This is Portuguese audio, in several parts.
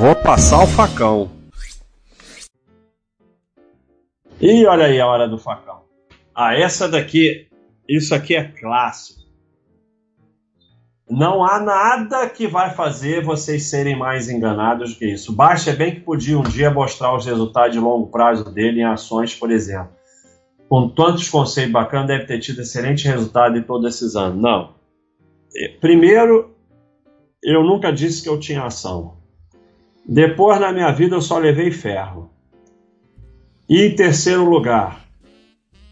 Vou passar o facão. E olha aí a hora do facão. Ah, essa daqui, isso aqui é clássico. Não há nada que vai fazer vocês serem mais enganados do que isso. Baixa bem que podia um dia mostrar os resultados de longo prazo dele em ações, por exemplo. Com tantos conceitos bacanas, deve ter tido excelente resultado em todos esses anos. Não. É, primeiro, eu nunca disse que eu tinha ação. Depois, na minha vida, eu só levei ferro. E em terceiro lugar,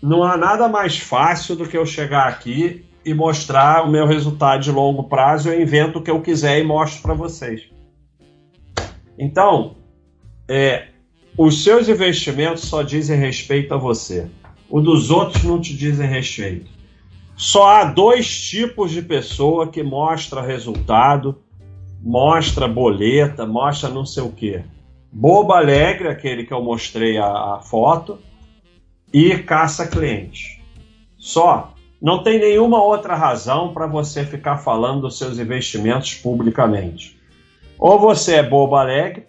não há nada mais fácil do que eu chegar aqui e mostrar o meu resultado de longo prazo. Eu invento o que eu quiser e mostro para vocês. Então, é, os seus investimentos só dizem respeito a você. O dos outros não te dizem respeito. Só há dois tipos de pessoa que mostra resultado, mostra boleta, mostra não sei o que. Boba alegre, aquele que eu mostrei a, a foto, e caça cliente. Só. Não tem nenhuma outra razão para você ficar falando dos seus investimentos publicamente. Ou você é boba alegre,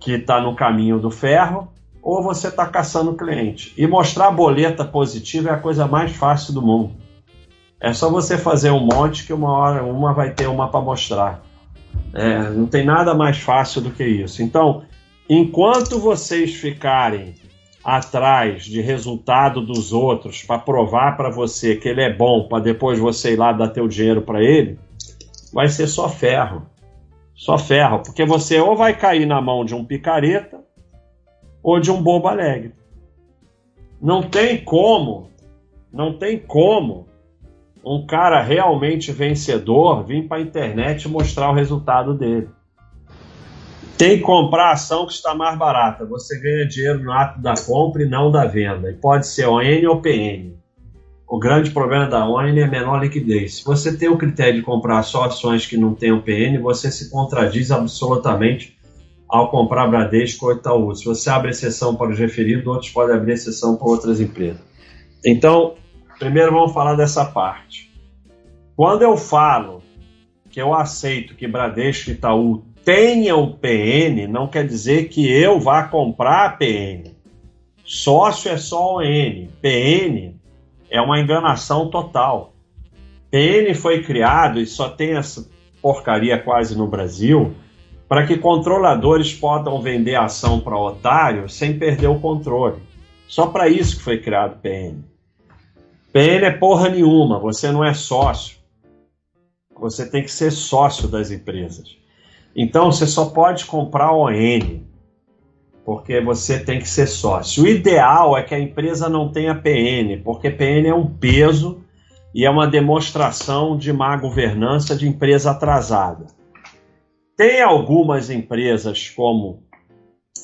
que está no caminho do ferro, ou você está caçando cliente. E mostrar boleta positiva é a coisa mais fácil do mundo. É só você fazer um monte que uma hora uma vai ter uma para mostrar. É, não tem nada mais fácil do que isso. Então, enquanto vocês ficarem atrás de resultado dos outros para provar para você que ele é bom, para depois você ir lá dar teu dinheiro para ele, vai ser só ferro. Só ferro, porque você ou vai cair na mão de um picareta ou de um bobo alegre. Não tem como, não tem como um cara realmente vencedor vir para a internet mostrar o resultado dele. Tem que comprar a ação que está mais barata. Você ganha dinheiro no ato da compra e não da venda. E pode ser ON ou PN. O grande problema da ON é menor liquidez. Se você tem o critério de comprar só ações que não tenham PN, você se contradiz absolutamente ao comprar Bradesco ou Itaú. Se você abre exceção para os referidos, outros podem abrir exceção para outras empresas. Então, primeiro vamos falar dessa parte. Quando eu falo que eu aceito que Bradesco e Itaú tenham PN, não quer dizer que eu vá comprar PN. Sócio é só ON. PN é uma enganação total. PN foi criado e só tem essa porcaria quase no Brasil para que controladores possam vender ação para otário sem perder o controle. Só para isso que foi criado PN. PN é porra nenhuma, você não é sócio. Você tem que ser sócio das empresas. Então você só pode comprar ON, porque você tem que ser sócio. O ideal é que a empresa não tenha PN, porque PN é um peso e é uma demonstração de má governança de empresa atrasada. Tem algumas empresas como.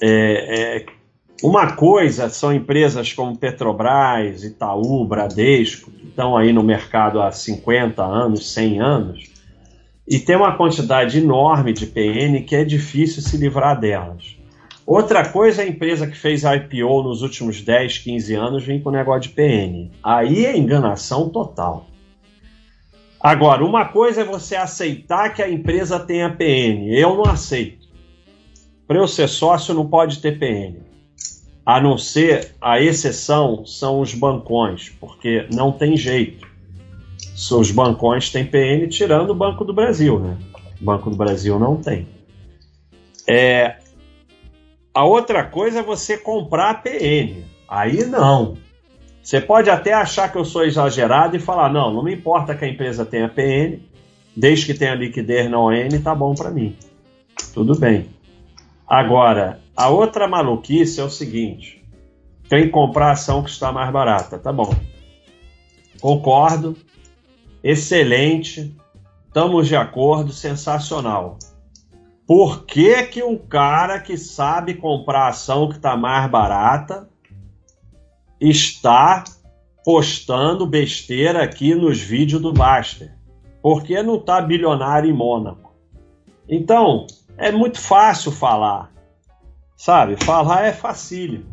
É, é, uma coisa são empresas como Petrobras, Itaú, Bradesco, que estão aí no mercado há 50 anos, 100 anos, e tem uma quantidade enorme de PN que é difícil se livrar delas. Outra coisa é a empresa que fez IPO nos últimos 10, 15 anos vem com negócio de PN. Aí é enganação total. Agora, uma coisa é você aceitar que a empresa tenha PN. Eu não aceito. Para eu ser sócio, não pode ter PN. A não ser, a exceção são os bancões, porque não tem jeito. Os bancões têm PN, tirando o Banco do Brasil, né? O Banco do Brasil não tem. É, a outra coisa é você comprar PN. Aí não. Você pode até achar que eu sou exagerado e falar: não, não me importa que a empresa tenha PN, desde que tenha liquidez na ON, tá bom para mim. Tudo bem. Agora, a outra maluquice é o seguinte: tem que comprar ação que está mais barata. Tá bom. Concordo. Excelente. Estamos de acordo. Sensacional. Por que, que um cara que sabe comprar ação que está mais barata está postando besteira aqui nos vídeos do Baster? Por que não está bilionário em Mônaco? Então, é muito fácil falar. Sabe? Falar é facílimo.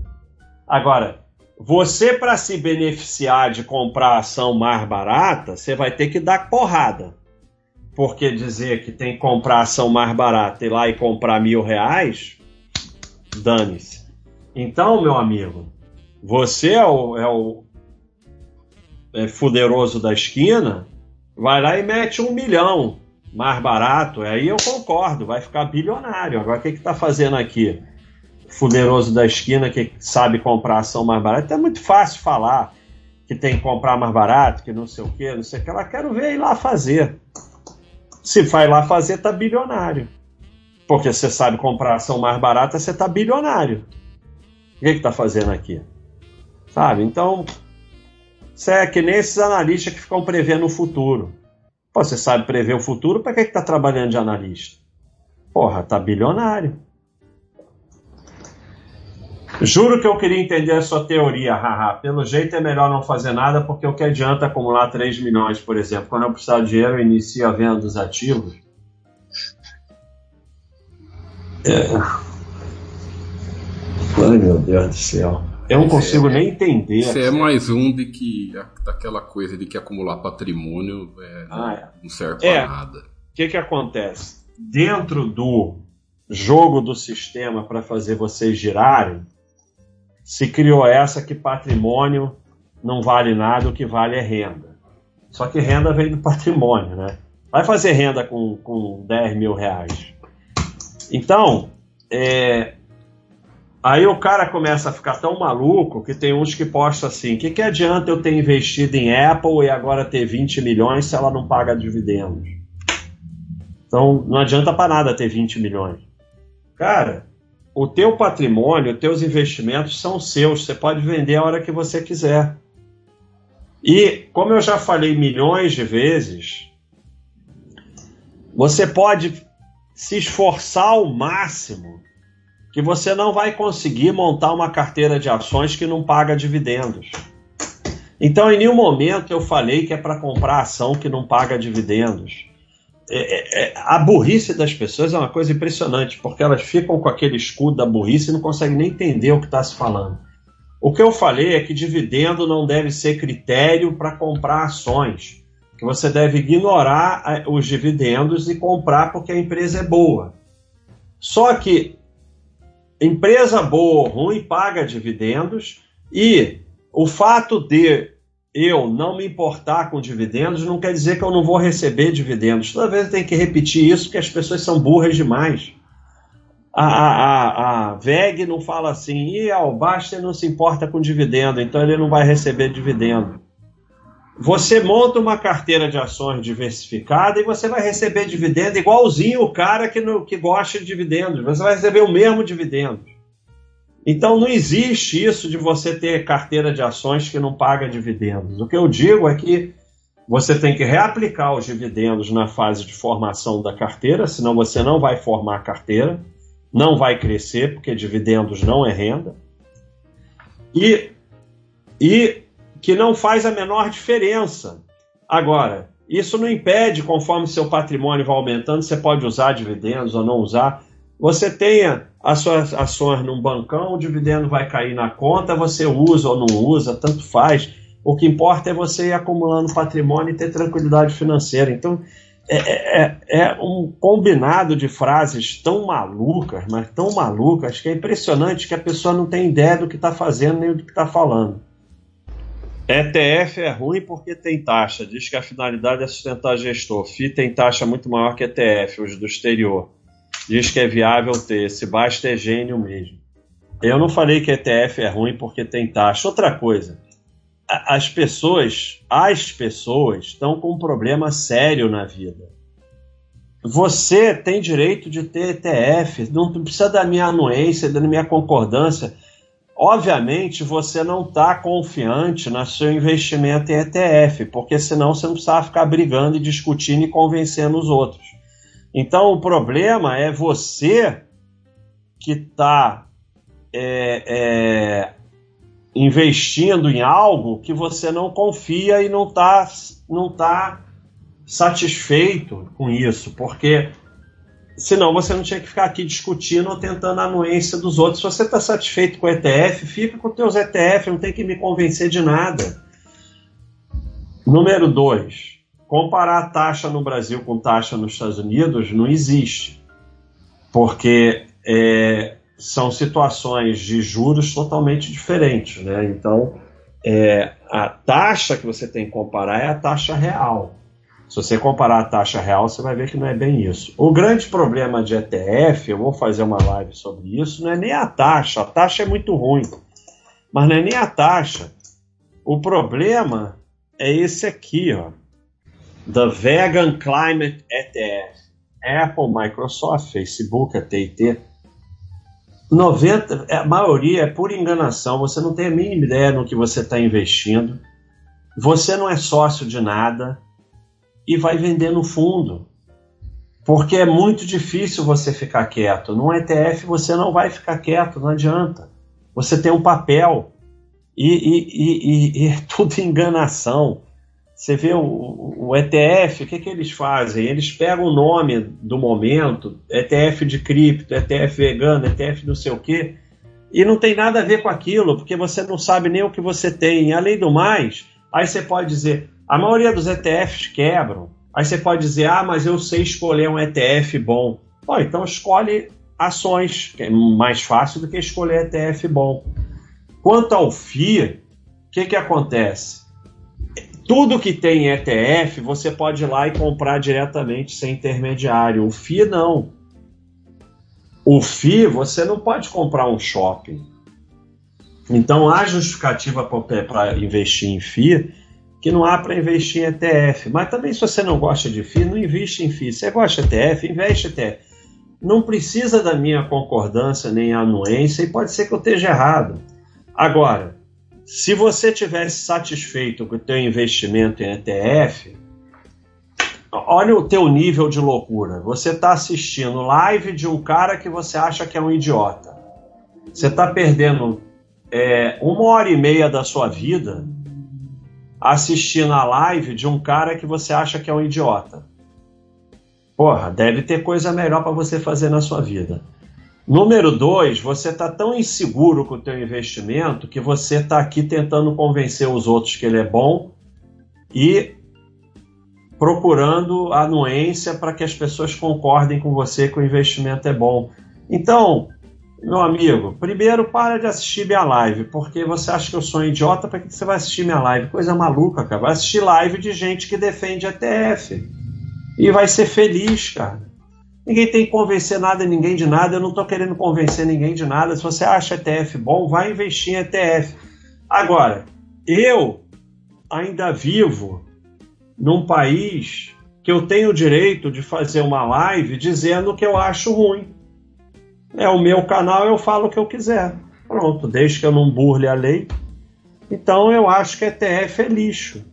Agora, você para se beneficiar de comprar ação mais barata, você vai ter que dar porrada. porque dizer que tem que comprar ação mais barata e ir lá e comprar mil reais, dane-se. Então, meu amigo, você é o, é o é fuderoso da esquina, vai lá e mete um milhão mais barato, aí eu concordo, vai ficar bilionário. Agora, o que está fazendo aqui? Fuderoso da esquina que sabe comprar ação mais barata. É muito fácil falar que tem que comprar mais barato, que não sei o que, não sei o que. Ela quero ver ir lá fazer. Se vai lá fazer, tá bilionário. Porque você sabe comprar ação mais barata, você tá bilionário. O que, que tá fazendo aqui? Sabe? Então, você é que nem esses analistas que ficam prevendo o futuro. Pô, você sabe prever o futuro, para que, que tá trabalhando de analista? Porra, tá bilionário. Juro que eu queria entender a sua teoria, haha. Pelo jeito é melhor não fazer nada, porque o que adianta acumular 3 milhões, por exemplo? Quando eu precisar de dinheiro, eu inicio a venda dos ativos. É. Ai, meu Deus do céu. Eu não consigo é, nem entender. Isso é mais um de que daquela coisa de que acumular patrimônio é, ah, é. não serve para é. nada. O que, que acontece? Dentro do jogo do sistema para fazer vocês girarem, se criou essa que patrimônio não vale nada, o que vale é renda. Só que renda vem do patrimônio, né? Vai fazer renda com, com 10 mil reais. Então, é, aí o cara começa a ficar tão maluco que tem uns que postam assim: o que, que adianta eu ter investido em Apple e agora ter 20 milhões se ela não paga dividendos? Então, não adianta para nada ter 20 milhões. Cara, o teu patrimônio, os teus investimentos são seus, você pode vender a hora que você quiser. E, como eu já falei milhões de vezes, você pode se esforçar ao máximo que você não vai conseguir montar uma carteira de ações que não paga dividendos. Então, em nenhum momento eu falei que é para comprar ação que não paga dividendos. É, é, é, a burrice das pessoas é uma coisa impressionante, porque elas ficam com aquele escudo da burrice e não conseguem nem entender o que está se falando. O que eu falei é que dividendo não deve ser critério para comprar ações, que você deve ignorar os dividendos e comprar porque a empresa é boa. Só que empresa boa ou ruim paga dividendos e o fato de eu não me importar com dividendos não quer dizer que eu não vou receber dividendos. Toda vez eu tenho que repetir isso porque as pessoas são burras demais. A, a, a, VEG não fala assim, e o Baster não se importa com dividendo, então ele não vai receber dividendo. Você monta uma carteira de ações diversificada e você vai receber dividendo igualzinho o cara que, no, que gosta de dividendos. Você vai receber o mesmo dividendo. Então não existe isso de você ter carteira de ações que não paga dividendos. O que eu digo é que você tem que reaplicar os dividendos na fase de formação da carteira, senão você não vai formar a carteira, não vai crescer, porque dividendos não é renda. E, e que não faz a menor diferença. Agora, isso não impede, conforme seu patrimônio vai aumentando, você pode usar dividendos ou não usar. Você tenha as suas ações num bancão, o dividendo vai cair na conta, você usa ou não usa, tanto faz. O que importa é você ir acumulando patrimônio e ter tranquilidade financeira. Então, é, é, é, é um combinado de frases tão malucas, mas tão malucas, que é impressionante que a pessoa não tem ideia do que está fazendo nem do que está falando. ETF é ruim porque tem taxa. Diz que a finalidade é sustentar gestor. FI tem taxa muito maior que ETF, os do exterior diz que é viável ter. Se basta é gênio mesmo. Eu não falei que ETF é ruim porque tem taxa. Outra coisa, as pessoas, as pessoas estão com um problema sério na vida. Você tem direito de ter ETF, não precisa da minha anuência, da minha concordância. Obviamente, você não está confiante no seu investimento em ETF, porque senão você não precisava ficar brigando e discutindo e convencendo os outros. Então o problema é você que está é, é, investindo em algo que você não confia e não está não tá satisfeito com isso, porque senão você não tinha que ficar aqui discutindo ou tentando a anuência dos outros. Se você está satisfeito com o ETF, fica com teus ETF, não tem que me convencer de nada. Número dois comparar taxa no Brasil com taxa nos Estados Unidos não existe, porque é, são situações de juros totalmente diferentes, né? Então, é, a taxa que você tem que comparar é a taxa real. Se você comparar a taxa real, você vai ver que não é bem isso. O grande problema de ETF, eu vou fazer uma live sobre isso, não é nem a taxa. A taxa é muito ruim, mas não é nem a taxa. O problema é esse aqui, ó. The Vegan Climate ETF. Apple, Microsoft, Facebook, AT&T. 90, a maioria é por enganação. Você não tem a mínima ideia no que você está investindo. Você não é sócio de nada e vai vender no fundo. Porque é muito difícil você ficar quieto. No ETF você não vai ficar quieto, não adianta. Você tem um papel e, e, e, e é tudo enganação. Você vê o, o ETF, o que, que eles fazem? Eles pegam o nome do momento, ETF de cripto, ETF vegano, ETF não sei o quê, e não tem nada a ver com aquilo, porque você não sabe nem o que você tem. Além do mais, aí você pode dizer, a maioria dos ETFs quebram. Aí você pode dizer, ah, mas eu sei escolher um ETF bom. Pô, então escolhe ações, que é mais fácil do que escolher ETF bom. Quanto ao FII, o que, que acontece? Tudo que tem ETF, você pode ir lá e comprar diretamente sem intermediário. O FII não. O FII, você não pode comprar um shopping. Então, a justificativa para investir em FII que não há para investir em ETF. Mas também, se você não gosta de FII, não investe em FII. Você gosta de ETF, investe em ETF. Não precisa da minha concordância nem anuência e pode ser que eu esteja errado. Agora, se você tivesse satisfeito com o teu investimento em ETF, olha o teu nível de loucura. Você está assistindo live de um cara que você acha que é um idiota. Você está perdendo é, uma hora e meia da sua vida assistindo a live de um cara que você acha que é um idiota. Porra, deve ter coisa melhor para você fazer na sua vida. Número dois, você está tão inseguro com o teu investimento que você está aqui tentando convencer os outros que ele é bom e procurando anuência para que as pessoas concordem com você que o investimento é bom. Então, meu amigo, primeiro para de assistir minha live, porque você acha que eu sou um idiota, para que você vai assistir minha live? Coisa maluca, cara. Vai assistir live de gente que defende ETF. E vai ser feliz, cara. Ninguém tem que convencer nada ninguém de nada. Eu não estou querendo convencer ninguém de nada. Se você acha ETF bom, vai investir em ETF. Agora, eu ainda vivo num país que eu tenho o direito de fazer uma live dizendo que eu acho ruim. É o meu canal, eu falo o que eu quiser. Pronto, desde que eu não burle a lei. Então eu acho que ETF é lixo.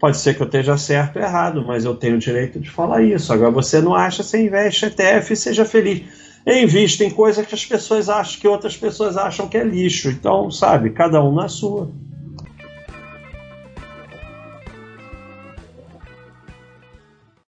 Pode ser que eu esteja certo ou errado, mas eu tenho o direito de falar isso. Agora você não acha, você investe ETF e seja feliz. Invista em coisas que as pessoas acham que outras pessoas acham que é lixo. Então, sabe, cada um na sua.